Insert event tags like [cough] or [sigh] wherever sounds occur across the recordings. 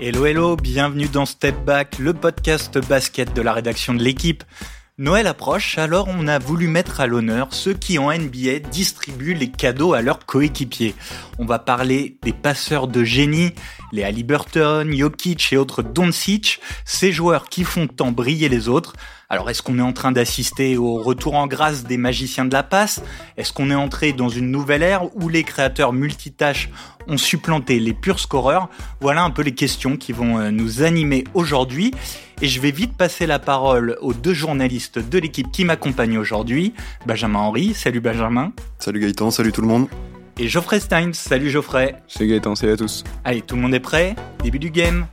Hello hello, bienvenue dans Step Back, le podcast basket de la rédaction de l'équipe. Noël approche, alors on a voulu mettre à l'honneur ceux qui en NBA distribuent les cadeaux à leurs coéquipiers. On va parler des passeurs de génie, les Halliburton, Jokic et autres Doncic, ces joueurs qui font tant briller les autres. Alors est-ce qu'on est en train d'assister au retour en grâce des magiciens de la passe? Est-ce qu'on est entré dans une nouvelle ère où les créateurs multitâches ont supplanté les purs scoreurs? Voilà un peu les questions qui vont euh, nous animer aujourd'hui. Et je vais vite passer la parole aux deux journalistes de l'équipe qui m'accompagnent aujourd'hui. Benjamin Henry, salut Benjamin. Salut Gaëtan, salut tout le monde. Et Geoffrey Stein, salut Geoffrey. Salut Gaëtan, salut à tous. Allez, tout le monde est prêt? Début du game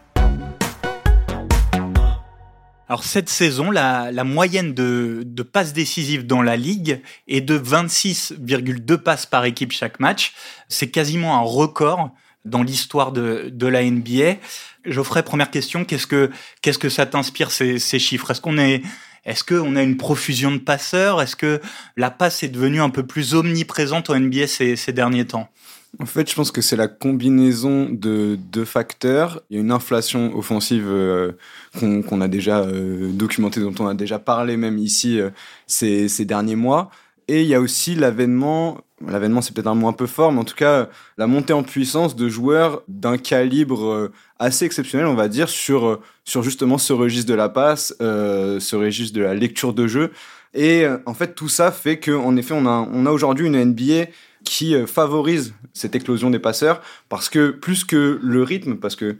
alors cette saison, la, la moyenne de, de, passes décisives dans la ligue est de 26,2 passes par équipe chaque match. C'est quasiment un record dans l'histoire de, de la NBA. Geoffrey, première question, qu'est-ce que qu'est-ce que ça t'inspire ces, ces chiffres? Est-ce qu'on est est-ce qu'on a une profusion de passeurs? Est-ce que la passe est devenue un peu plus omniprésente au NBA ces, ces derniers temps? En fait, je pense que c'est la combinaison de deux facteurs. Il y a une inflation offensive euh, qu'on a déjà euh, documentée, dont on a déjà parlé même ici euh, ces, derniers mois. Et il y a aussi l'avènement, l'avènement c'est peut-être un mot un peu fort, mais en tout cas la montée en puissance de joueurs d'un calibre assez exceptionnel, on va dire, sur, sur justement ce registre de la passe, ce registre de la lecture de jeu. Et en fait, tout ça fait qu'en effet, on a aujourd'hui une NBA qui euh, favorise cette éclosion des passeurs parce que plus que le rythme, parce que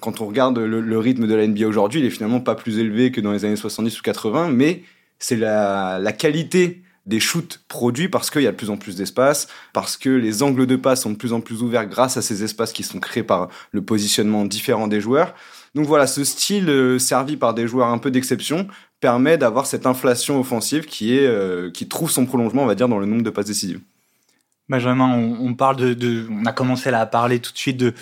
quand on regarde le, rythme de la NBA aujourd'hui, il est finalement pas plus élevé que dans les années 70 ou 80, mais c'est la, qualité des shoots produits parce qu'il y a de plus en plus d'espace, parce que les angles de passe sont de plus en plus ouverts grâce à ces espaces qui sont créés par le positionnement différent des joueurs. Donc voilà, ce style euh, servi par des joueurs un peu d'exception permet d'avoir cette inflation offensive qui est euh, qui trouve son prolongement, on va dire, dans le nombre de passes décisives. Benjamin, on, on parle de, de, on a commencé là à parler tout de suite de,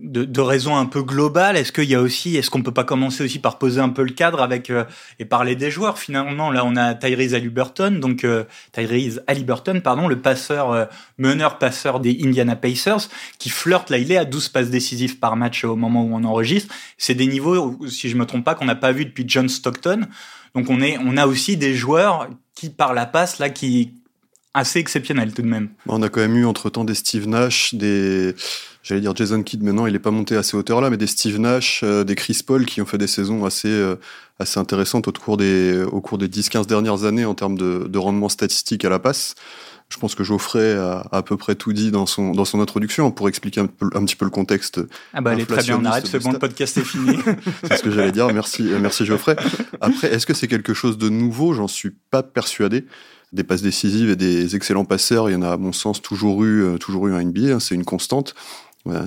de, de raisons un peu globales. Est-ce qu'il y a aussi, est-ce qu'on peut pas commencer aussi par poser un peu le cadre avec euh, et parler des joueurs finalement? Là, on a Tyrese Halliburton, donc euh, Tyrese Halliburton, pardon, le passeur euh, meneur passeur des Indiana Pacers, qui flirte là, il est à 12 passes décisives par match au moment où on enregistre. C'est des niveaux, si je me trompe pas, qu'on n'a pas vu depuis John Stockton. Donc on est, on a aussi des joueurs qui par la passe là, qui assez exceptionnel tout de même. On a quand même eu entre-temps des Steve Nash, des... J'allais dire Jason Kidd, maintenant il n'est pas monté à ces hauteurs-là, mais des Steve Nash, euh, des Chris Paul qui ont fait des saisons assez, euh, assez intéressantes au cours des, au cours des 10-15 dernières années en termes de, de, rendement statistique à la passe. Je pense que Geoffrey a à peu près tout dit dans son, dans son introduction pour expliquer un, peu, un petit peu le contexte. Ah bah elle est très bien, on arrête, ce bon podcast est fini. [laughs] c'est ce que j'allais dire, merci, merci Geoffrey. Après, est-ce que c'est quelque chose de nouveau? J'en suis pas persuadé des passes décisives et des excellents passeurs, il y en a à mon sens toujours eu, euh, toujours eu en NBA, hein, c'est une constante.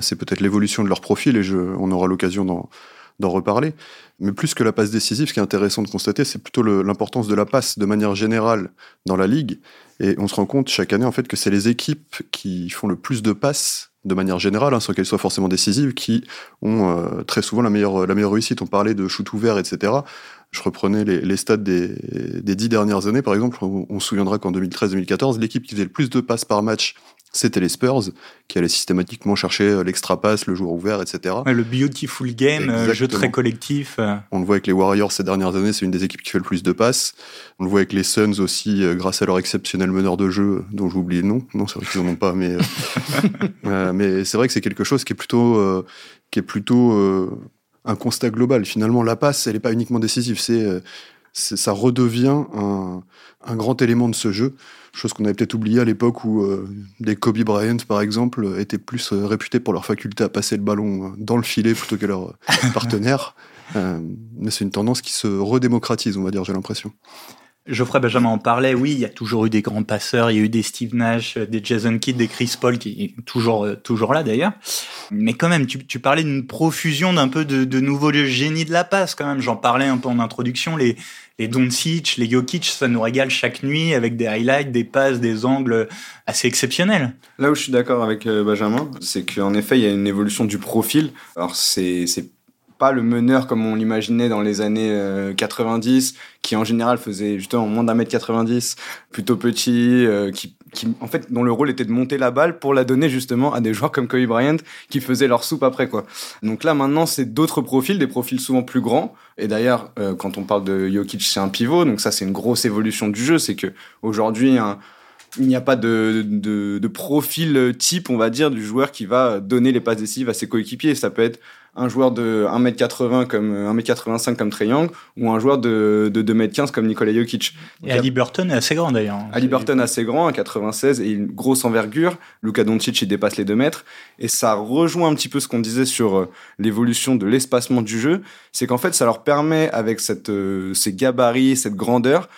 C'est peut-être l'évolution de leur profil et je, on aura l'occasion d'en, d'en reparler. Mais plus que la passe décisive, ce qui est intéressant de constater, c'est plutôt l'importance de la passe de manière générale dans la ligue. Et on se rend compte chaque année en fait que c'est les équipes qui font le plus de passes de manière générale, hein, sans qu'elles soient forcément décisives, qui ont euh, très souvent la meilleure, la meilleure réussite. On parlait de shoot ouvert, etc je reprenais les, les stats des, des, dix dernières années, par exemple, on, on se souviendra qu'en 2013-2014, l'équipe qui faisait le plus de passes par match, c'était les Spurs, qui allaient systématiquement chercher euh, l'extra passe, le joueur ouvert, etc. le beautiful game, le euh, jeu très collectif. Euh. On le voit avec les Warriors ces dernières années, c'est une des équipes qui fait le plus de passes. On le voit avec les Suns aussi, grâce à leur exceptionnel meneur de jeu, dont j'oublie le nom. Non, c'est vrai qu'ils en ont pas, mais [laughs] euh, mais c'est vrai que c'est quelque chose qui est plutôt euh, qui est plutôt un constat global. Finalement, la passe, elle n'est pas uniquement décisive, c'est euh, ça redevient un, un, grand élément de ce jeu, chose qu'on avait peut-être oublié à l'époque où euh, les Kobe Bryant, par exemple, étaient plus euh, réputés pour leur faculté à passer le ballon dans le filet plutôt que leur [laughs] partenaire. mais c'est une tendance qui se redémocratise, on va dire, j'ai l'impression. Geoffrey Benjamin en parlait, oui, il y a toujours eu des grands passeurs, il y a eu des Steve Nash, des Jason Kidd, des Chris Paul, qui est toujours, euh, toujours là d'ailleurs. Mais quand même, tu, tu parlais d'une profusion d'un peu de, de nouveaux génies de la passe quand même. J'en parlais un peu en introduction, les, les Doncic, les Jokic, ça nous régale chaque nuit avec des highlights, des passes, des angles assez exceptionnels. Là où je suis d'accord avec euh, Benjamin, c'est qu'en effet, il y a une évolution du profil. Alors c'est pas le meneur comme on l'imaginait dans les années 90, euh, qui en général faisait justement moins d'un mètre 90, plutôt petit, euh, qui qui, en fait, dont le rôle était de monter la balle pour la donner justement à des joueurs comme Kobe Bryant qui faisaient leur soupe après, quoi. Donc là, maintenant, c'est d'autres profils, des profils souvent plus grands. Et d'ailleurs, euh, quand on parle de Jokic, c'est un pivot, donc ça, c'est une grosse évolution du jeu. C'est que aujourd'hui, il n'y a pas de, de, de, profil type, on va dire, du joueur qui va donner les passes décisives à ses coéquipiers. Ça peut être un joueur de 1m80 comme 1m85 comme Trey Young ou un joueur de, de 2m15 comme Nikola Jokic. et Ali Burton est assez grand d'ailleurs. Ali Burton est assez grand, 96 et une grosse envergure. Luka Doncic il dépasse les 2 mètres et ça rejoint un petit peu ce qu'on disait sur euh, l'évolution de l'espacement du jeu, c'est qu'en fait ça leur permet avec cette euh, ces gabarits, cette grandeur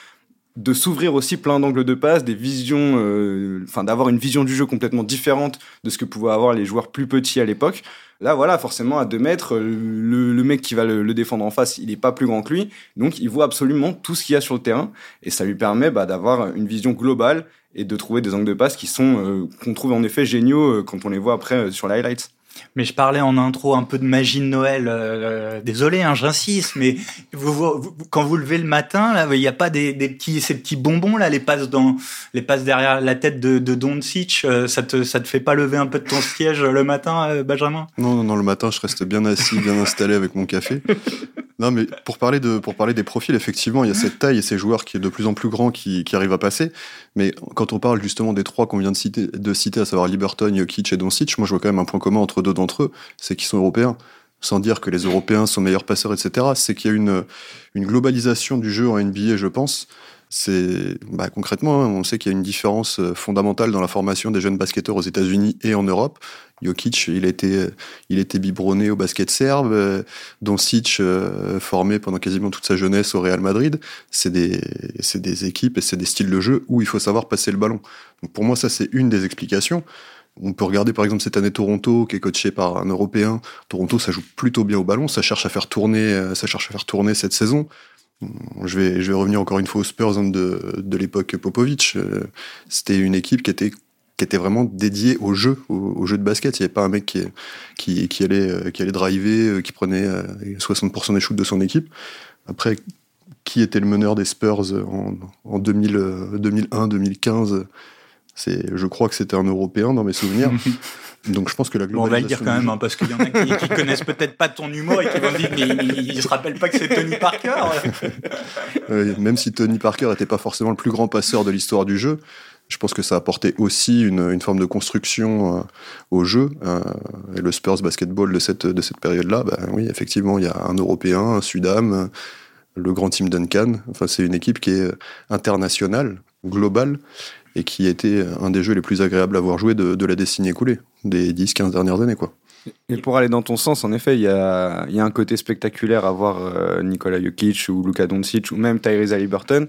de s'ouvrir aussi plein d'angles de passe, des visions, euh, enfin d'avoir une vision du jeu complètement différente de ce que pouvaient avoir les joueurs plus petits à l'époque. Là, voilà, forcément, à deux mètres, le, le mec qui va le, le, défendre en face, il n'est pas plus grand que lui. Donc, il voit absolument tout ce qu'il y a sur le terrain. Et ça lui permet bah, d'avoir une vision globale et de trouver des angles de passe qui sont, euh, qu'on trouve en effet géniaux euh, quand on les voit après euh, sur les highlights. Mais je parlais en intro un peu de magie de Noël. Euh, désolé, hein, j'insiste, mais quand vous levez le matin, il n'y a pas ces petits bonbons là, les passes dans, les passes derrière la tête de, de Doncic. Euh, ça te, ça te fait pas lever un peu de ton siège le matin, euh, Benjamin? Non, non, non, le matin, je reste bien assis, bien installé avec mon café. Non, mais pour parler, de, pour parler des profils, effectivement, il y a cette taille et ces joueurs qui est de plus en plus grand qui, arrivent à passer. Mais quand on parle justement des trois qu'on vient de citer, à savoir Liberton, Jokic et Doncic, moi je vois quand même un point commun entre deux d'entre eux, c'est qu'ils sont européens. Sans dire que les Européens sont meilleurs passeurs, etc. C'est qu'il y a une, globalisation du jeu en NBA, je pense. C'est bah, concrètement, hein, on sait qu'il y a une différence fondamentale dans la formation des jeunes basketteurs aux États-Unis et en Europe. Jokic, il été, il était biberonné au basket serbe. Doncic, euh, formé pendant quasiment toute sa jeunesse au Real Madrid. C'est des, c'est des équipes et c'est des styles de jeu où il faut savoir passer le ballon. Donc pour moi, ça c'est une des explications. On peut regarder par exemple cette année Toronto qui est coaché par un Européen. Toronto, ça joue plutôt bien au ballon, ça cherche à faire tourner, ça cherche à faire tourner cette saison. Je vais, je vais revenir encore une fois aux Spurs de, de l'époque Popovic. C'était une équipe qui était qui était vraiment dédiée au jeu, au, jeu de basket. Il n'y avait pas un mec qui, qui, allait, qui allait driver, qui prenait 60% des shoots de son équipe. Après, qui était le meneur des Spurs en, en 2000, 2001, 2015 c'est, je crois que c'était un Européen dans mes souvenirs. [laughs] Donc je pense que la globalisation. Bon, on va le dire quand même, hein, parce qu'il y en a qui, qui connaissent [laughs] peut-être pas ton humour et qui vont dire, mais ils il se rappellent pas que c'est Tony Parker. [laughs] euh, même si Tony Parker n'était pas forcément le plus grand passeur de l'histoire du jeu, je pense que ça a apporté aussi une, une forme de construction euh, au jeu. Euh, et le Spurs basketball de cette, de cette période-là, bah, oui, effectivement, il y a un Européen, un Sudam, le grand team Duncan. Enfin, c'est une équipe qui est internationale, globale, et qui était un des jeux les plus agréables à voir jouer de, la décennie écoulée, des 10-15 dernières années. Quoi. Et pour aller dans ton sens, en effet, il y a, y a un côté spectaculaire à voir euh, Nikola Jokic ou Luka Doncic ou même Tyrese Haliburton.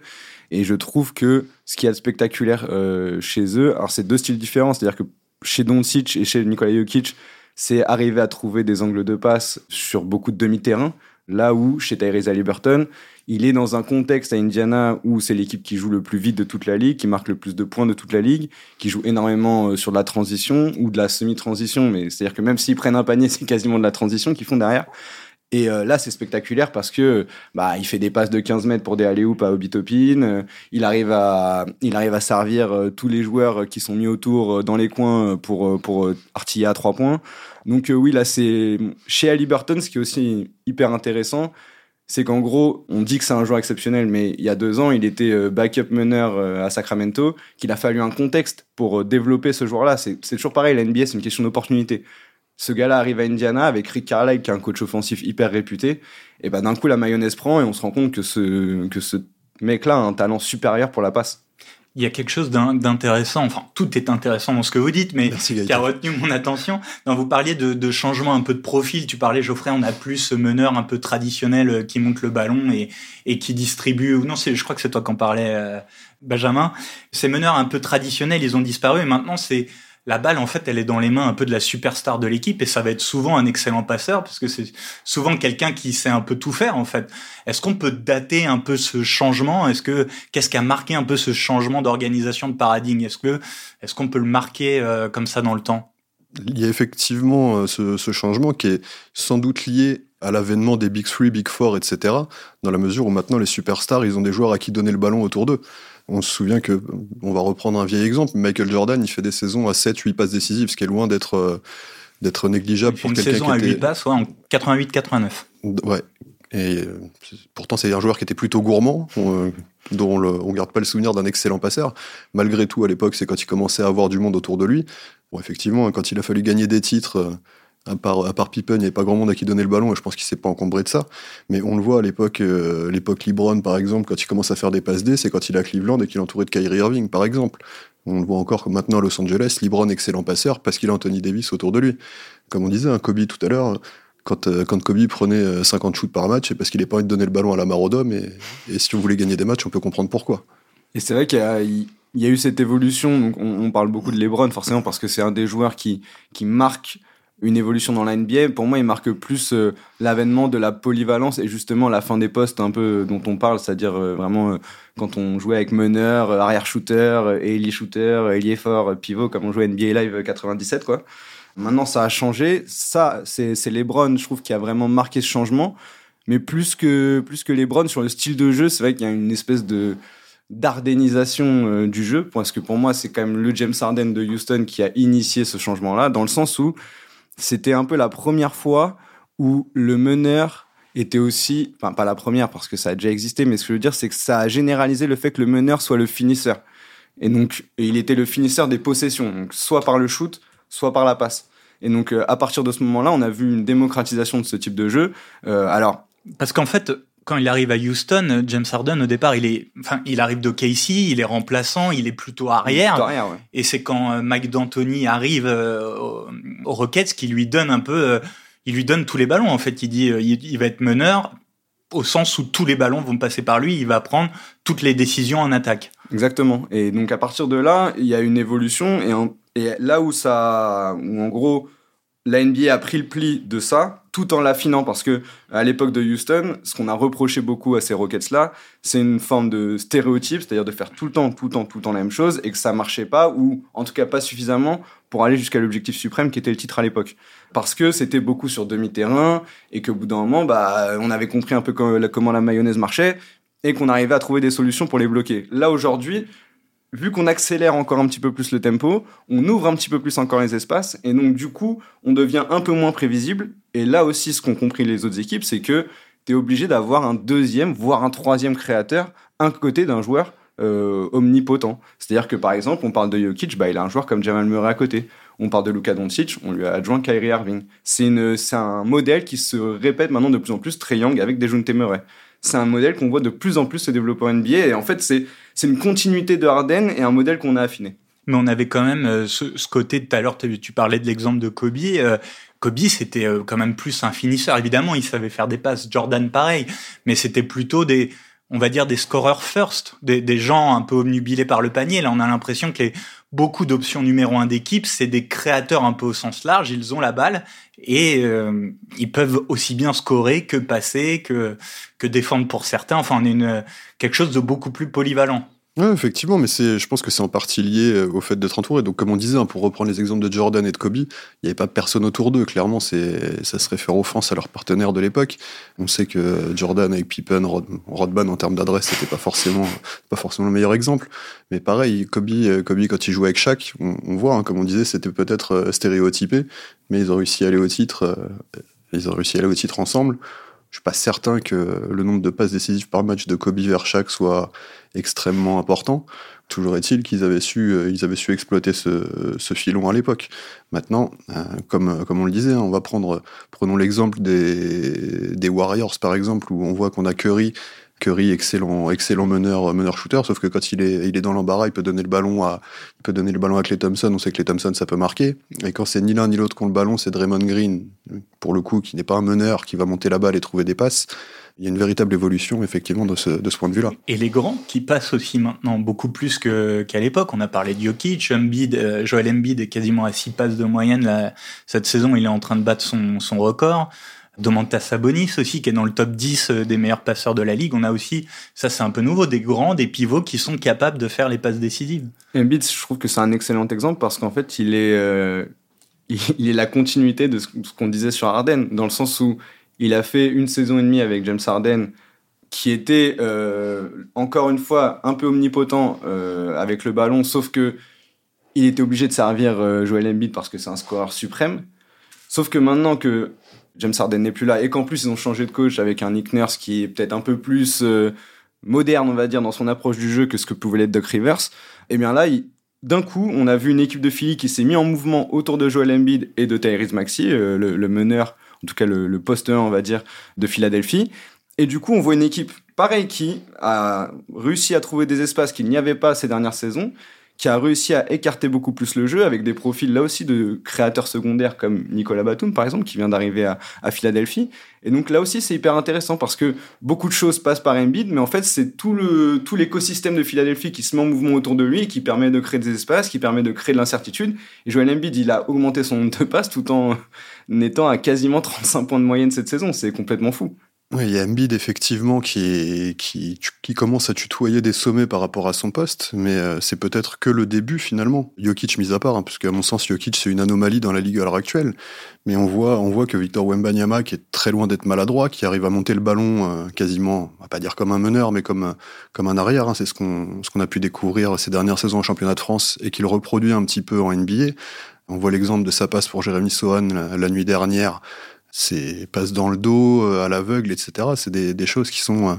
Et je trouve que ce qu'il y a de spectaculaire euh, chez eux, alors c'est deux styles différents, c'est-à-dire que chez Doncic et chez Nikola Jokic, c'est arriver à trouver des angles de passe sur beaucoup de demi-terrain, là où chez Tyrese Haliburton, il est dans un contexte à Indiana où c'est l'équipe qui joue le plus vite de toute la ligue, qui marque le plus de points de toute la ligue, qui joue énormément sur de la transition ou de la semi-transition, mais c'est-à-dire que même s'ils prennent un panier, [laughs] c'est quasiment de la transition qu'ils font derrière. Et euh, là, c'est spectaculaire parce que bah, il fait des passes de 15 mètres pour des alley à Obi Topin. Euh, il arrive à, il arrive à servir euh, tous les joueurs qui sont mis autour dans les coins pour pour artiller à trois points. Donc oui, là, c'est chez Ali Burton, ce qui est aussi hyper intéressant, c'est qu'en gros, on dit que c'est un joueur exceptionnel, mais il y a deux ans, il était backup meneur à Sacramento, qu'il a fallu un contexte pour développer ce joueur-là. C'est toujours pareil, la NBA, c'est une question d'opportunité ce gars-là arrive à Indiana avec Rick Carlisle, qui est un coach offensif hyper réputé. Et ben d'un coup, la mayonnaise prend et on se rend compte que ce, que ce mec-là a un talent supérieur pour la passe. Il y a quelque chose d'intéressant, enfin tout est intéressant dans ce que vous dites, mais Merci, qui a retenu mon attention. Quand vous parliez de, de, changement un peu de profil, tu parlais Geoffrey, on a plus ce meneur un peu traditionnel euh, qui monte le ballon et, et qui distribue. Non, je crois que c'est toi qui en parlais, euh, Benjamin. Ces meneurs un peu traditionnels, ils ont disparu et maintenant c'est la balle, en fait, elle est dans les mains un peu de la superstar de l'équipe et ça va être souvent un excellent passeur parce que c'est souvent quelqu'un qui sait un peu tout faire, en fait. Est-ce qu'on peut dater un peu ce changement? Est-ce que, qu'est-ce qui a marqué un peu ce changement d'organisation de paradigme? Est-ce que, est-ce qu'on peut le marquer euh, comme ça dans le temps? Il y a effectivement euh, ce, ce changement qui est sans doute lié à l'avènement des Big Three, Big Four, etc., dans la mesure où maintenant les superstars, ils ont des joueurs à qui donner le ballon autour d'eux. On se souvient que, on va reprendre un vieil exemple, Michael Jordan, il fait des saisons à 7, 8 passes décisives, ce qui est loin d'être euh, d'être négligeable pour quelqu'un qui était... Une saison à 8 passes, ouais, en 88-89. Ouais. Et euh, pourtant, c'est un joueur qui était plutôt gourmand, euh, dont on ne garde pas le souvenir d'un excellent passeur. Malgré tout, à l'époque, c'est quand il commençait à avoir du monde autour de lui. Bon, effectivement, quand il a fallu gagner des titres, à part, Pippen, il n'y avait pas grand monde à qui donner le ballon, et je pense qu'il s'est pas encombré de ça. Mais on le voit à l'époque, euh, l'époque LeBron, par exemple, quand il commence à faire des passes D, c'est quand il est à Cleveland et qu'il est entouré de Kyrie Irving, par exemple. On le voit encore maintenant à Los Angeles, LeBron, excellent passeur, parce qu'il a Anthony Davis autour de lui. Comme on disait, un hein, Kobe tout à l'heure, quand, euh, quand Kobe prenait 50 euh, shoots par match, c'est parce qu'il n'est pas envie de donner le ballon à la Marodome, et, et si on voulait gagner des matchs, on peut comprendre pourquoi. Et c'est vrai qu'il y a, eu cette évolution. Donc on, parle beaucoup de LeBron, forcément, parce que c'est un des joueurs qui marque une évolution dans la NBA. Pour moi, il marque plus euh, l'avènement de la polyvalence et justement la fin des postes un peu dont on parle, c'est-à-dire euh, vraiment euh, quand on jouait avec meneur, arrière shooter, ailier shooter, ailier fort, pivot, comme on jouait NBA Live 97, quoi. Maintenant, ça a changé. Ça, c'est LeBron, je trouve, qui a vraiment marqué ce changement. Mais plus que, plus que LeBron, sur le style de jeu, c'est vrai qu'il y a une espèce de, d'ardénisation du jeu, parce que pour moi, c'est quand même le James Harden de Houston qui a initié ce changement-là, dans le sens où c'était un peu la première fois où le meneur était aussi, enfin pas la première parce que ça a déjà existé, mais ce que je veux dire c'est que ça a généralisé le fait que le meneur soit le finisseur. Et donc il était le finisseur des possessions, donc soit par le shoot, soit par la passe. Et donc euh, à partir de ce moment-là, on a vu une démocratisation de ce type de jeu. Euh, alors parce qu'en fait, quand il arrive à Houston, James Harden, au départ, il est, enfin, il arrive de Casey, il est remplaçant, il est plutôt arrière. Et c'est quand euh, Mike D'Antoni arrive euh, aux Rockets qui lui donne un peu, euh, il lui donne tous les ballons. En fait, il dit, il, va être meneur au sens où tous les ballons vont passer par lui. Il va prendre toutes les décisions en attaque. Exactement. Et donc à partir de là, il y a une évolution et, et là où ça, où en gros, la NBA a pris le pli de ça tout en l'affinant parce que à l'époque de Houston, ce qu'on a reproché beaucoup à ces Rockets là, c'est une forme de stéréotype, c'est-à-dire de faire tout le temps, tout le temps, tout le temps la même chose et que ça marchait pas ou en tout cas pas suffisamment pour aller jusqu'à l'objectif suprême qui était le titre à l'époque. Parce que c'était beaucoup sur demi-terrain et qu'au bout d'un moment, bah, on avait compris un peu comment la mayonnaise marchait et qu'on arrivait à trouver des solutions pour les bloquer. Là aujourd'hui, vu qu'on accélère encore un petit peu plus le tempo, on ouvre un petit peu plus encore les espaces, et donc du coup, on devient un peu moins prévisible. Et là aussi, ce qu'ont compris les autres équipes, c'est que tu es obligé d'avoir un deuxième, voire un troisième créateur, un côté d'un joueur euh, omnipotent. C'est-à-dire que par exemple, on parle de Jokic, bah, il a un joueur comme Jamal Murray à côté. On parle de Luka Doncic, on lui a adjoint Kyrie Irving. C'est un modèle qui se répète maintenant de plus en plus, Young avec des Murray c'est un modèle qu'on voit de plus en plus se développer en NBA. Et en fait, c'est une continuité de Harden et un modèle qu'on a affiné. Mais on avait quand même euh, ce, côté, tout à l'heure, tu parlais de l'exemple de Kobe. Euh, Kobe, c'était euh, quand même plus un finisseur. Évidemment, il savait faire des passes. Jordan, pareil. Mais c'était plutôt des, on va dire, des scoreurs first, des, des gens un peu obnubilés par le panier. Là, on a l'impression que les, beaucoup d'options numéro un d'équipe, c'est des créateurs un peu au sens large. Ils ont la balle et euh, ils peuvent aussi bien scorer que passer, que, que défendre pour certains. Enfin, on est une, quelque chose de beaucoup plus polyvalent. Ouais, effectivement, mais c'est, je pense que c'est en partie lié euh, au fait d'être entouré. Donc, comme on disait, hein, pour reprendre les exemples de Jordan et de Kobe, il n'y avait pas personne autour d'eux. Clairement, c'est, ça serait faire offense à leurs partenaires de l'époque. On sait que Jordan avec Pippen, Rodman en termes d'adresse, c'était pas forcément, pas forcément le meilleur exemple. Mais pareil, Kobe, euh, Kobe quand il jouait avec Shaq, on, voit, hein, comme on disait, c'était peut-être euh, stéréotypé, mais ils ont réussi à aller au titre. Ils ont réussi à aller au titre ensemble. Je suis pas certain que le nombre de passes décisives par match de Kobe vers Shaq soit extrêmement important. Toujours est-il qu'ils avaient su, euh, avaient su exploiter ce, filon à l'époque. Maintenant, euh, comme, comme on le disait, hein, on va prendre, prenons l'exemple des, des Warriors par exemple, où on voit qu'on a Curry Curry, excellent, excellent meneur, meneur shooter, sauf que quand il est, il est dans l'embarras, il peut donner le ballon à, il peut donner le ballon à Clay Thompson. On sait que Clay Thompson, ça peut marquer. Et quand c'est ni l'un ni l'autre qui ont le ballon, c'est Draymond Green, pour le coup, qui n'est pas un meneur, qui va monter la balle et trouver des passes. Il y a une véritable évolution, effectivement, de ce, de ce point de vue-là. Et les grands qui passent aussi maintenant beaucoup plus qu'à l'époque. On a parlé de Jokic, Embiid, euh, Joel Embiid est quasiment à 6 passes de moyenne. cette saison, il est en train de battre son, son record. Domantas Sabonis aussi, qui est dans le top 10 euh, des meilleurs passeurs de la ligue. On a aussi, ça c'est un peu nouveau, des grands, des pivots qui sont capables de faire les passes décisives. Embiid, je trouve que c'est un excellent exemple parce qu'en fait, il est, euh, [laughs] il est la continuité de ce qu'on disait sur Harden, dans le sens où il a fait une saison et demie avec James Harden qui était euh, encore une fois un peu omnipotent avec le ballon, sauf que il était obligé de servir Joel Embiid parce que c'est un scoreur suprême. Sauf que maintenant que James Harden n'est plus là et qu'en plus ils ont changé de coach avec un Nick Nurse qui est peut-être un peu plus moderne, on va dire, dans son approche du jeu que ce que pouvait l'être Doc Rivers, et eh bien là, d'un coup, on a vu une équipe de Philly qui s'est mis en mouvement autour de Joel Embiid et de Tyrese Maxey, le, meneur, en tout cas le, le poste 1, on va dire, de Philadelphie. Et du coup, on voit une équipe pareille qui a réussi à trouver des espaces qu'il n'y avait pas ces dernières saisons, qui a réussi à écarter beaucoup plus le jeu avec des profils là aussi de créateurs secondaires comme Nicolas Batum par exemple qui vient d'arriver à, Philadelphie. Et donc là aussi c'est hyper intéressant parce que beaucoup de choses passent par Embiid mais en fait c'est tout le tout l'écosystème de Philadelphie qui se met en mouvement autour de lui qui permet de créer des espaces qui permet de créer de l'incertitude. Et Joel Embiid il a augmenté son nombre de passes tout en [laughs] étant à quasiment 35 points de moyenne cette saison. C'est complètement fou oui, il y a Embiid effectivement qui, qui, commence à tutoyer des sommets par rapport à son poste, mais euh, c'est peut-être que le début finalement. Jokic mis à part, hein, parce qu'à mon sens, Jokic c'est une anomalie dans la ligue à l'heure actuelle. Mais on voit, on voit que Victor Wembanyama, qui est très loin d'être maladroit, qui arrive à monter le ballon euh, quasiment, on va pas dire comme un meneur, mais comme, comme un arrière. Hein, c'est ce qu'on ce a pu découvrir ces dernières saisons en championnat de France et qu'il reproduit un petit peu en NBA. On voit l'exemple de sa passe pour Jérémy Sohan la nuit dernière c'est passe dans le dos, euh, à l'aveugle, etc. C'est des, des, choses qui sont, euh,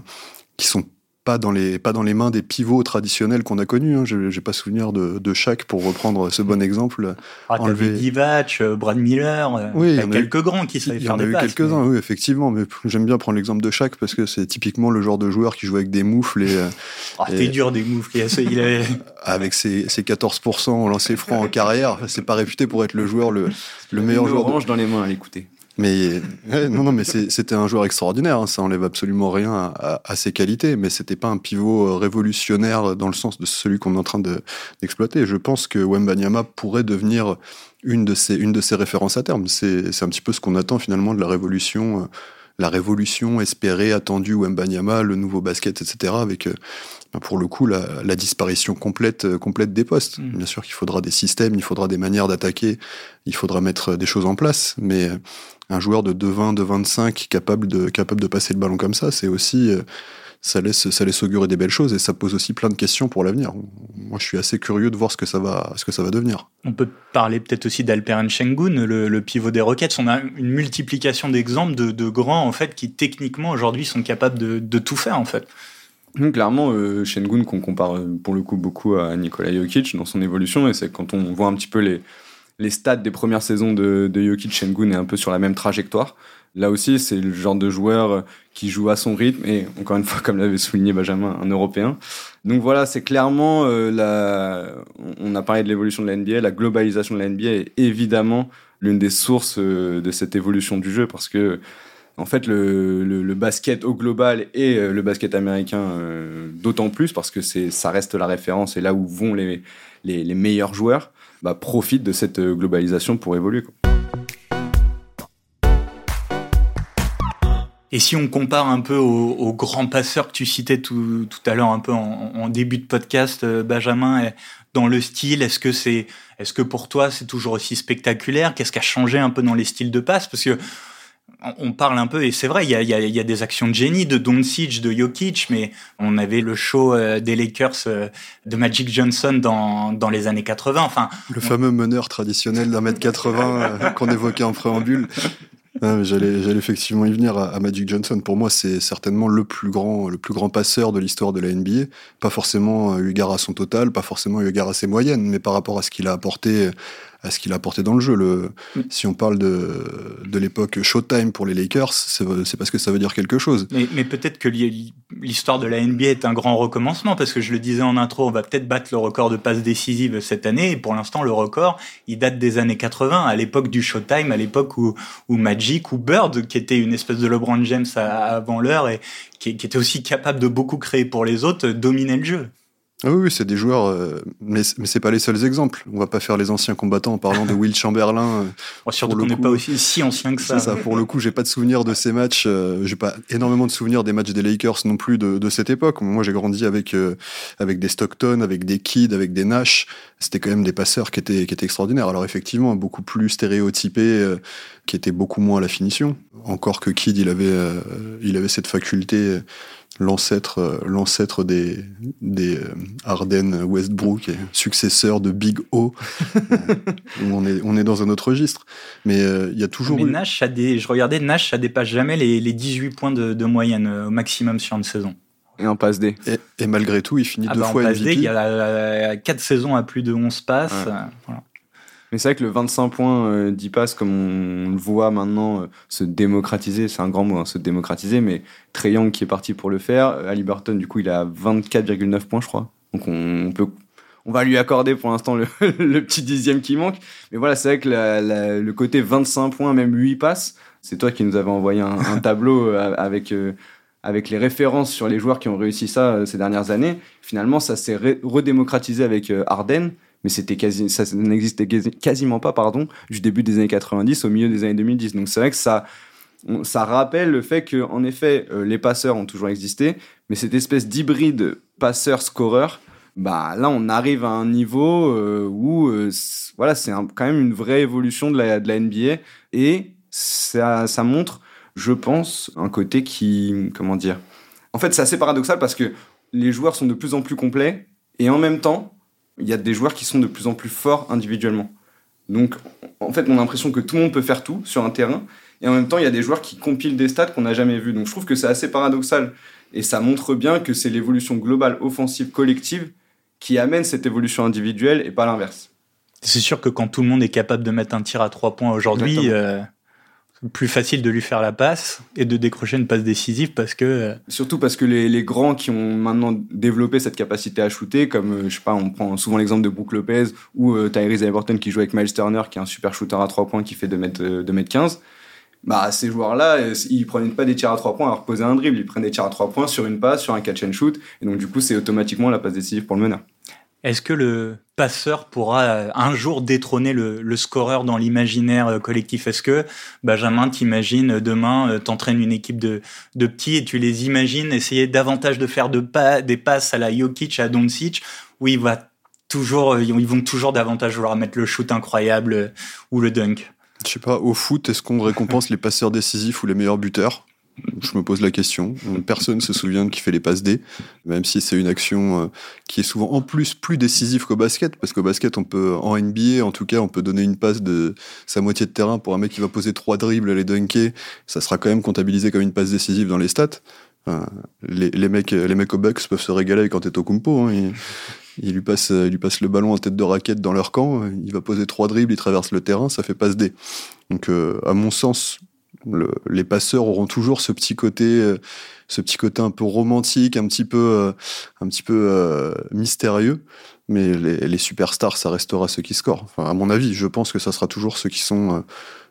qui sont pas dans les pas dans les mains des pivots traditionnels qu'on a connus. Hein. J'ai pas souvenir de, de Shaq pour reprendre ce bon exemple. Ah, enlever... Divac, euh, Brad Miller, oui, il y a quelques grands qui savaient faire des Il y en a eu quelques-uns, oui, effectivement. Mais j'aime bien prendre l'exemple de Shaq parce que c'est typiquement le genre de joueur qui joue avec des moufles et. Ah, t'es dur des moufles. Il avait... [laughs] avec ses, ses 14% en lancer franc en carrière, c'est pas réputé pour être le joueur le, le meilleur joueur. Orange dans les mains à l'écouter. Mais non, non, mais c'était un joueur extraordinaire. Hein, ça enlève absolument rien à, ses qualités, mais c'était pas un pivot euh, révolutionnaire dans le sens de celui qu'on est en train d'exploiter. Je pense que Wembanyama pourrait devenir une de ses une de ses références à terme. C'est un petit peu ce qu'on attend finalement de la révolution. Euh, la révolution espérée, attendue, Wembanyama, le nouveau basket, etc., avec euh, pour le coup la, la disparition complète, complète des postes. Mm. Bien sûr qu'il faudra des systèmes, il faudra des manières d'attaquer, il faudra mettre des choses en place, mais un joueur de 2,20, 2,25 capable de, capable de passer le ballon comme ça, c'est aussi, euh, ça laisse, ça laisse augurer des belles choses et ça pose aussi plein de questions pour l'avenir. Moi, je suis assez curieux de voir ce que ça va, ce que ça va devenir. On peut parler peut-être aussi d'Alperen Shengun, le, le, pivot des Rockets. On a une multiplication d'exemples de, de, grands, en fait, qui techniquement aujourd'hui sont capables de, de, tout faire, en fait. Clairement, euh, Shengun qu'on compare euh, pour le coup beaucoup à Nikola Jokic dans son évolution, et c'est quand on voit un petit peu les, les stats des premières saisons de, de Jokic Shengun est un peu sur la même trajectoire. Là aussi, c'est le genre de joueur qui joue à son rythme et encore une fois, comme l'avait souligné Benjamin, un Européen. Donc voilà, c'est clairement euh, la. On a parlé de l'évolution de la NBA, la globalisation de la NBA est évidemment l'une des sources euh, de cette évolution du jeu parce que en fait le, basket au global et euh, le basket américain d'autant plus parce que ça reste la référence et là où vont les, meilleurs joueurs bah, profitent de cette euh, globalisation pour évoluer. Et si on compare un peu aux, grands passeurs que tu citais tout, à l'heure, un peu en, début de podcast, euh, Benjamin, dans le style, est-ce que est-ce que pour toi c'est toujours aussi spectaculaire? Qu'est-ce qui a changé un peu dans les styles de passe? Parce que on parle un peu, et c'est vrai, il y a, y a, des actions de génie de Doncic, de Jokic, mais on avait le show euh, des Lakers euh, de Magic Johnson dans, dans les années 80. Enfin, le fameux meneur traditionnel d'un mètre 80 euh, [laughs] qu'on évoquait en préambule. J'allais, effectivement y venir à, Magic Johnson. Pour moi, c'est certainement le plus grand, le plus grand passeur de l'histoire de la NBA. Pas forcément eu égard à son total, pas forcément eu égard à ses moyennes, mais par rapport à ce qu'il a apporté à ce qu'il a apporté dans le jeu. Le, mm. Si on parle de, de l'époque Showtime pour les Lakers, c'est parce que ça veut dire quelque chose. Mais, mais peut-être que l'histoire de la NBA est un grand recommencement, parce que je le disais en intro, on va peut-être battre le record de passes décisives cette année, et pour l'instant, le record, il date des années 80, à l'époque du Showtime, à l'époque où, où Magic ou Bird, qui était une espèce de LeBron James avant l'heure, et qui, qui était aussi capable de beaucoup créer pour les autres, dominait le jeu. Ah oui, c'est des joueurs, euh, mais, mais c'est pas les seuls exemples. On va pas faire les anciens combattants en parlant de Will Chamberlain. Euh, [laughs] surtout qu'on n'est pas aussi si ancien que ça. ça. Pour le coup, j'ai pas de souvenir de ces matchs. Euh, j'ai pas énormément de souvenirs des matchs des Lakers non plus de, de cette époque. Moi, j'ai grandi avec euh, avec des Stockton, avec des Kidd, avec des Nash. C'était quand même des passeurs qui étaient qui étaient extraordinaires. Alors effectivement, beaucoup plus stéréotypés, qui étaient beaucoup moins à la finition. Encore que Kidd, il avait il avait cette faculté l'ancêtre euh, l'ancêtre des des euh, Harden Westbrook et successeur de Big O [laughs] on est on est dans un autre registre mais il y a toujours mais Nash a des je regardais Nash ça dépasse jamais les, les 18 points de, de moyenne au maximum sur une saison et en passe D. Et, malgré tout, il finit ah deux bah fois en passe D, il y a 4 saisons à plus de 11 passes. Voilà. Mais c'est vrai que le 25 points euh, 10 passes, comme on le voit maintenant, euh, se démocratiser, c'est un grand mot, hein, se démocratiser, mais Trey Young qui est parti pour le faire, euh, Ali Burton, du coup, il a 24,9 points, je crois. Donc on, peut, on va lui accorder pour l'instant [laughs] le, petit dixième qui manque. Mais voilà, c'est vrai que le côté 25 points, même 8 passes, c'est toi qui nous avais envoyé un, tableau euh, avec avec les références sur les joueurs qui ont réussi ça ces dernières années, finalement, ça s'est redémocratisé avec Arden mais c'était quasi, ça n'existait quasiment pas, pardon, du début des années 90 au milieu des années 2010. Donc c'est vrai que ça, ça rappelle le fait que, en effet, euh, les passeurs ont toujours existé, mais cette espèce d'hybride passeur-scoreur, bah là, on arrive à un niveau euh, où, euh, voilà, c'est quand même une vraie évolution de la, de la NBA et ça, ça montre, je pense, un côté qui, comment dire, en fait, c'est assez paradoxal parce que les joueurs sont de plus en plus complets et en même temps, il y a des joueurs qui sont de plus en plus forts individuellement. Donc, en fait, on a l'impression que tout le monde peut faire tout sur un terrain, et en même temps, il y a des joueurs qui compilent des stats qu'on n'a jamais vus. Donc, je trouve que c'est assez paradoxal, et ça montre bien que c'est l'évolution globale offensive collective qui amène cette évolution individuelle et pas l'inverse. C'est sûr que quand tout le monde est capable de mettre un tir à trois points aujourd'hui, plus facile de lui faire la passe et de décrocher une passe décisive parce que euh, surtout parce que les, grands qui ont maintenant développé cette capacité à shooter comme euh, je sais pas on prend souvent l'exemple de Brook Lopez ou euh, Tyrese Halliburton qui joue avec Miles Turner qui est un super shooter à 3 points qui fait 2 mètres 2 mètres 15 bah ces joueurs là ils prennent pas des tirs à 3 points à reposer un dribble. Ils prennent des tirs à 3 points sur une passe sur un catch and shoot. Et donc du coup c'est automatiquement la passe décisive pour le meneur est-ce que le passeur pourra euh, un jour détrôner le, scoreur dans l'imaginaire euh, collectif? Est-ce que, Benjamin, t'imagines demain, euh, t'entraînes une équipe de, petits et tu les imagines essayer davantage de faire des passes à la Jokic, à Doncic, où il va toujours, ils vont toujours davantage vouloir mettre le shoot incroyable ou le dunk? Je sais pas, au foot, est-ce qu'on récompense les passeurs décisifs ou les meilleurs buteurs? Je me pose la question. Personne se souvient de qui fait les passes D, même si c'est une action euh, qui est souvent en plus plus décisive qu'au basket, parce qu'au basket, on peut, en NBA, en tout cas, on peut donner une passe de sa moitié de terrain pour un mec qui va poser trois dribbles, les dunker. Ça sera quand même comptabilisé comme une passe décisive dans les stats. les, les, mecs, les mecs au Bucks peuvent se régaler quand t'es au Kumpo. Il, lui passe, il lui passe le ballon en tête de raquette dans leur camp. Il va poser trois dribbles, il traverse le terrain, ça fait passe D. Donc, euh, à mon sens, les passeurs auront toujours ce petit côté, euh, ce petit côté un peu romantique, un petit peu, euh, un petit peu euh, mystérieux. Mais les, superstars, ça restera ceux qui scorent. Enfin, à mon avis, je pense que ça sera toujours ceux qui sont,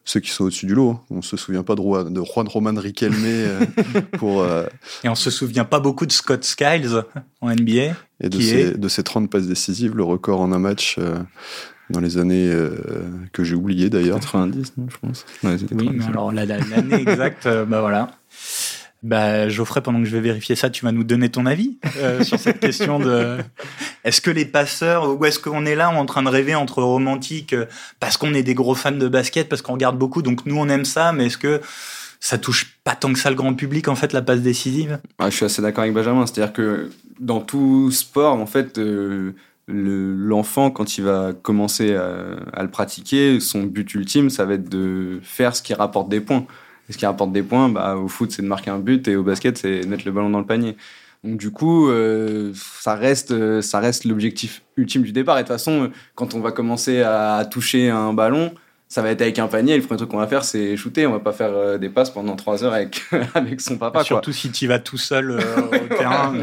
ceux qui sont au-dessus du lot. On se souvient pas de, de Juan Roman Riquelme [laughs] pour. Et on se souvient pas beaucoup de Scott Skiles en NBA. Et de, ses, de ses 30 passes décisives, le record en un match dans les années euh, que j'ai oubliées d'ailleurs. 90, non, je pense. oui, mais alors l'année exacte, euh, bah voilà. Bah, Geoffrey, pendant que je vais vérifier ça, tu vas nous donner ton avis euh, sur cette question de est-ce que les passeurs ou est-ce qu'on est là en train de rêver entre romantiques parce qu'on est des gros fans de basket, parce qu'on regarde beaucoup, donc nous on aime ça, mais est-ce que ça touche pas tant que ça le grand public en fait la passe décisive? Ah, Je suis assez d'accord avec Benjamin, c'est-à-dire que dans tout sport en fait l'enfant, quand il va commencer à, le pratiquer, son but ultime, ça va être de faire ce qui rapporte des points. Et ce qui rapporte des points, bah, au foot, c'est de marquer un but, et au basket, c'est mettre le ballon dans le panier. Donc du coup, euh, ça reste, ça reste l'objectif ultime du départ. Et de toute façon, quand on va commencer à toucher un ballon, ça va être avec un panier. le premier truc qu'on va faire, c'est shooter. On va pas faire euh, des passes pendant trois heures avec, [laughs] avec son papa. Surtout si tu vas tout seul euh, au [laughs] terrain.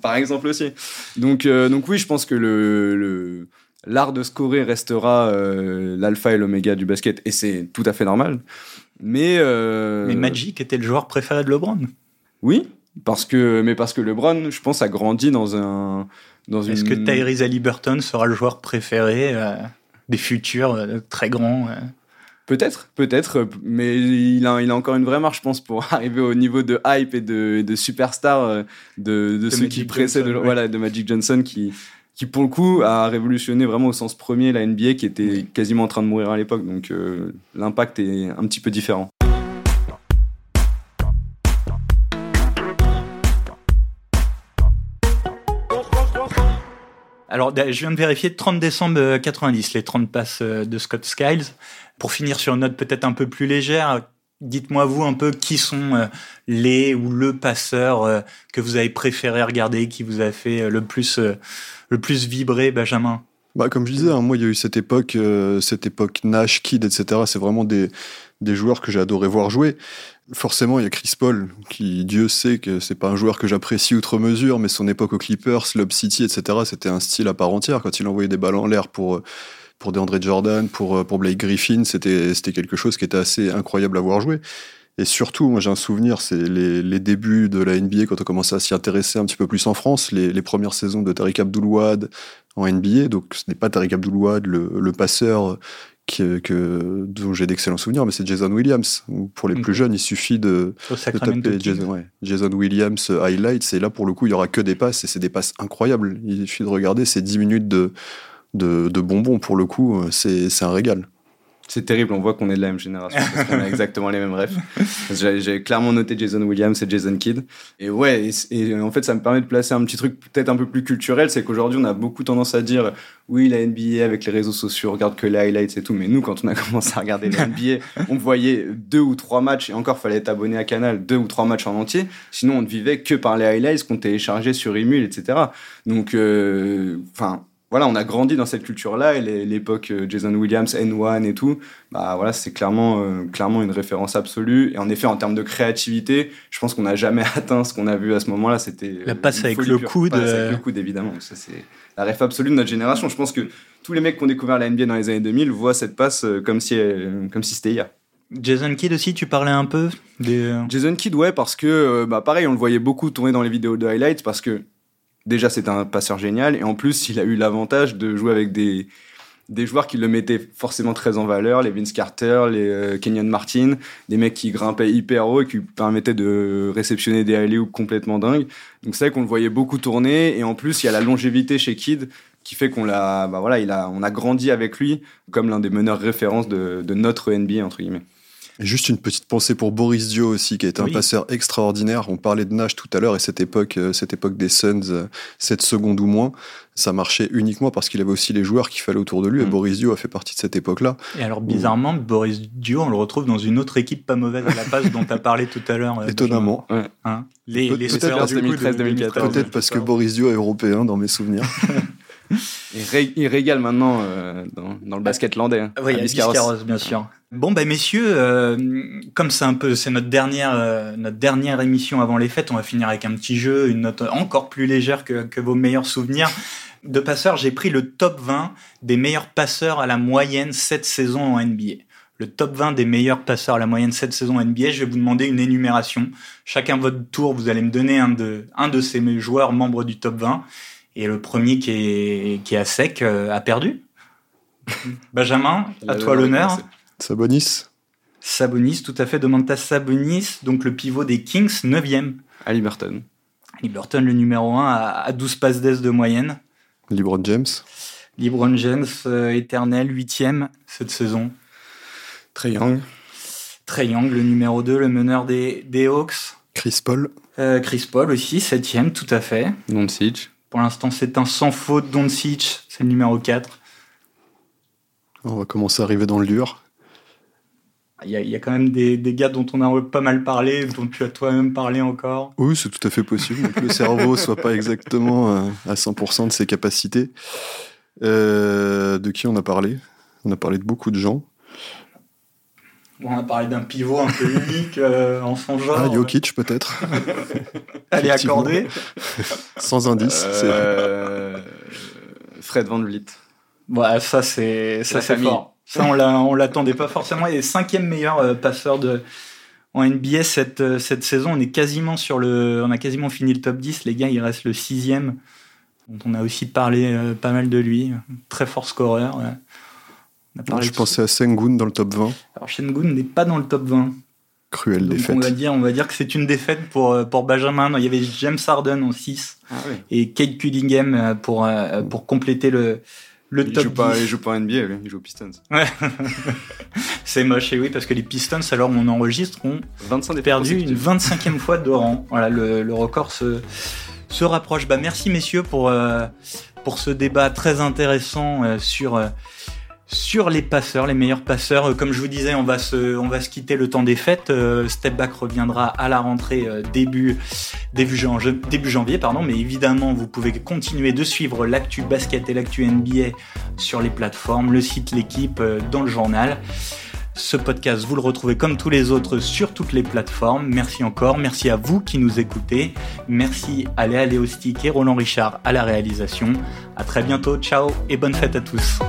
Par exemple aussi. Donc, euh, donc oui, je pense que le, le l'art de scorer restera l'alpha et l'oméga du basket. Et c'est tout à fait normal. Mais, mais Magic était le joueur préféré de LeBron. Oui, parce que, mais parce que LeBron, je pense, a grandi dans un. Dans Est-ce que Tyrese Halliburton sera le joueur préféré des futurs euh, très grands. Euh. Peut-être, peut-être, mais il a, il a encore une vraie marche, je pense, pour [laughs] arriver au niveau de hype et de, de superstar euh, de, de, ceux qui précèdent, voilà, de Magic Johnson, qui, qui pour le coup a révolutionné vraiment au sens premier la NBA, qui était quasiment en train de mourir à l'époque. Donc l'impact est un petit peu différent. Alors, je viens de vérifier 30 décembre 90, les 30 passes de Scott Skiles. Pour finir sur une note peut-être un peu plus légère, dites-moi vous un peu qui sont les ou le passeur que vous avez préféré regarder, qui vous a fait le plus, le plus vibrer, Benjamin? Bah, comme je disais, hein, moi, il y a eu cette époque, cette époque Nash, Kid, etc. C'est vraiment des, des joueurs que j'ai adoré voir jouer. Forcément, il y a Chris Paul, qui, Dieu sait que c'est pas un joueur que j'apprécie outre mesure, mais son époque aux Clippers, Lob City, etc., c'était un style à part entière. Quand il envoyait des balles en l'air pour, pour DeAndre Jordan, pour, pour Blake Griffin, c'était, quelque chose qui était assez incroyable à voir jouer. Et surtout, moi j'ai un souvenir, c'est les, les, débuts de la NBA quand on commençait à s'y intéresser un petit peu plus en France, les, les premières saisons de Tariq Abdul-Wahd en NBA. Donc ce n'est pas Tariq Abdul-Wahd, le, le, passeur que, dont j'ai d'excellents souvenirs, mais c'est Jason Williams. Pour les plus jeunes, il suffit de, de taper Jason, Jason, Williams euh, highlights, et là, pour le coup, il y aura que des passes, et c'est des passes incroyables. Il suffit de regarder ces 10 minutes de, de, de bonbons, pour le coup, euh, c'est un régal. C'est terrible, on voit qu'on est de la même génération parce qu'on a [laughs] exactement les mêmes rêves. J'ai clairement noté Jason Williams et Jason Kidd. Et ouais, et, en fait, ça me permet de placer un petit truc peut-être un peu plus culturel, c'est qu'aujourd'hui, on a beaucoup tendance à dire oui, la NBA avec les réseaux sociaux, regarde que les highlights et tout. Mais nous, quand on a [laughs] commencé à regarder la NBA, on voyait deux ou trois matchs, et encore, fallait être abonné à Canal, deux ou trois matchs en entier. Sinon, on ne vivait que par les highlights qu'on téléchargeait sur Emule, etc. Donc, euh, enfin, voilà, on a grandi dans cette culture-là et l'époque euh, Jason Williams, N1 et tout, bah voilà, c'est clairement, euh, clairement une référence absolue. Et en effet, en termes de créativité, je pense qu'on n'a jamais [laughs] atteint ce qu'on a vu à ce moment-là. C'était la passe avec le coude. Passe avec le coude, évidemment. Ça, c'est la ref absolue de notre génération. Je pense que tous les mecs qui ont découvert la NBA dans les années 2000 voient cette passe euh, comme si, comme si c'était hier. Jason Kidd aussi, tu parlais un peu des... Jason Kidd, ouais, parce que, bah, pareil, on le voyait beaucoup tourner dans les vidéos de highlights parce que déjà c'est un passeur génial et en plus il a eu l'avantage de jouer avec des des joueurs qui le mettaient forcément très en valeur, les Vince Carter, les euh, Kenyon Martin, des mecs qui grimpaient hyper haut et qui permettaient de réceptionner des alley complètement dingues. Donc c'est vrai qu'on le voyait beaucoup tourner et en plus il y a la longévité chez Kid qui fait qu'on l'a, bah voilà, il a, on a grandi avec lui comme l'un des meneurs références de, de notre NBA entre guillemets. Juste une petite pensée pour Boris Dio aussi, qui est un passeur extraordinaire. On parlait de Nash tout à l'heure et cette époque, euh, cette époque des Suns, 7 euh, secondes ou moins, ça marchait uniquement parce qu'il avait aussi les joueurs qu'il fallait autour de lui. Et mm. Boris Dio a fait partie de cette époque-là. Et alors, bizarrement, Boris Dio, on le retrouve dans une autre équipe pas mauvaise à la base dont tu as parlé tout à l'heure. Euh, Étonnamment. Hein les, les peut-être 2013-2014. Peut-être parce que Boris Dio est européen dans mes souvenirs. [laughs] il, régale maintenant dans, le basket landais. Hein, oui, à bien sûr. Bon bah messieurs, euh, comme c'est un peu c'est notre dernière euh, notre dernière émission avant les fêtes, on va finir avec un petit jeu, une note encore plus légère que, que vos meilleurs souvenirs. De passeurs, j'ai pris le top 20 des meilleurs passeurs à la moyenne cette saison en NBA. Le top 20 des meilleurs passeurs à la moyenne cette saison en NBA, je vais vous demander une énumération. Chacun votre tour, vous allez me donner un de un de ces joueurs membres du top 20 et le premier qui est qui est à sec euh, a perdu. [laughs] Benjamin, à toi l'honneur. Sabonis Sabonis, tout à fait. Domantas Sabonis, donc le pivot des Kings, 9e. Ali Burton. Ali Burton, le numéro 1, à 12 passes d'aise de moyenne. LeBron James. LeBron James, euh, éternel, 8e cette saison. Trey Young. Trey Young, le numéro 2, le meneur des, des Hawks. Chris Paul. Euh, Chris Paul aussi, 7e, tout à fait. Doncic. Pour l'instant, c'est un sans faute. Doncic, c'est le numéro 4. On va commencer à arriver dans le dur. Il y, a, quand même des, gars dont on a pas mal parlé, dont tu as toi-même parlé encore. Oui, c'est tout à fait possible que le cerveau [laughs] soit pas exactement euh, à 100% de ses capacités. Euh, de qui on a parlé? On a parlé de beaucoup de gens. on a parlé d'un pivot un peu unique euh, en son genre. Ah, Jokic peut-être. [laughs] Elle est accordée. Sans indice. Fred Van Vliet. Ouais, ça c'est ça c'est fort. Ça, on l'attendait pas forcément. Il est cinquième meilleur euh, passeur de, en NBA cette, euh, cette saison. On est quasiment sur le, on a quasiment fini le top 10. Les gars, il reste le sixième. on a aussi parlé euh, pas mal de lui. Très fort scoreur. je pensais à Sengun dans le top 20. Alors Sengun n'est pas dans le top 20. Cruelle défaite. On va dire, on va dire que c'est une défaite pour, pour Benjamin. Il y avait James Harden en 6 ah et Kate Cunningham pour, pour compléter le, le il top joue pas, il joue pas NBA, il joue aux Pistons. Ouais. [laughs] c'est moche, et oui, parce que les Pistons, alors on enregistre, ont 25 perdu une 25e fois de rang. Voilà, le, le record se, se rapproche. Bah, merci messieurs pour, euh, pour ce débat très intéressant euh, sur euh, sur les passeurs, les meilleurs passeurs. Comme je vous disais, on va se, quitter le temps des fêtes. Step Back reviendra à la rentrée début, début, début janvier, pardon. Mais évidemment, vous pouvez continuer de suivre l'actu basket et l'actu NBA sur les plateformes, le site L'équipe, dans le journal. Ce podcast, vous le retrouvez comme tous les autres sur toutes les plateformes. Merci encore. Merci à vous qui nous écoutez. Merci à Léa Léostic et Roland Richard à la réalisation. À très bientôt. Ciao et bonne fête à tous.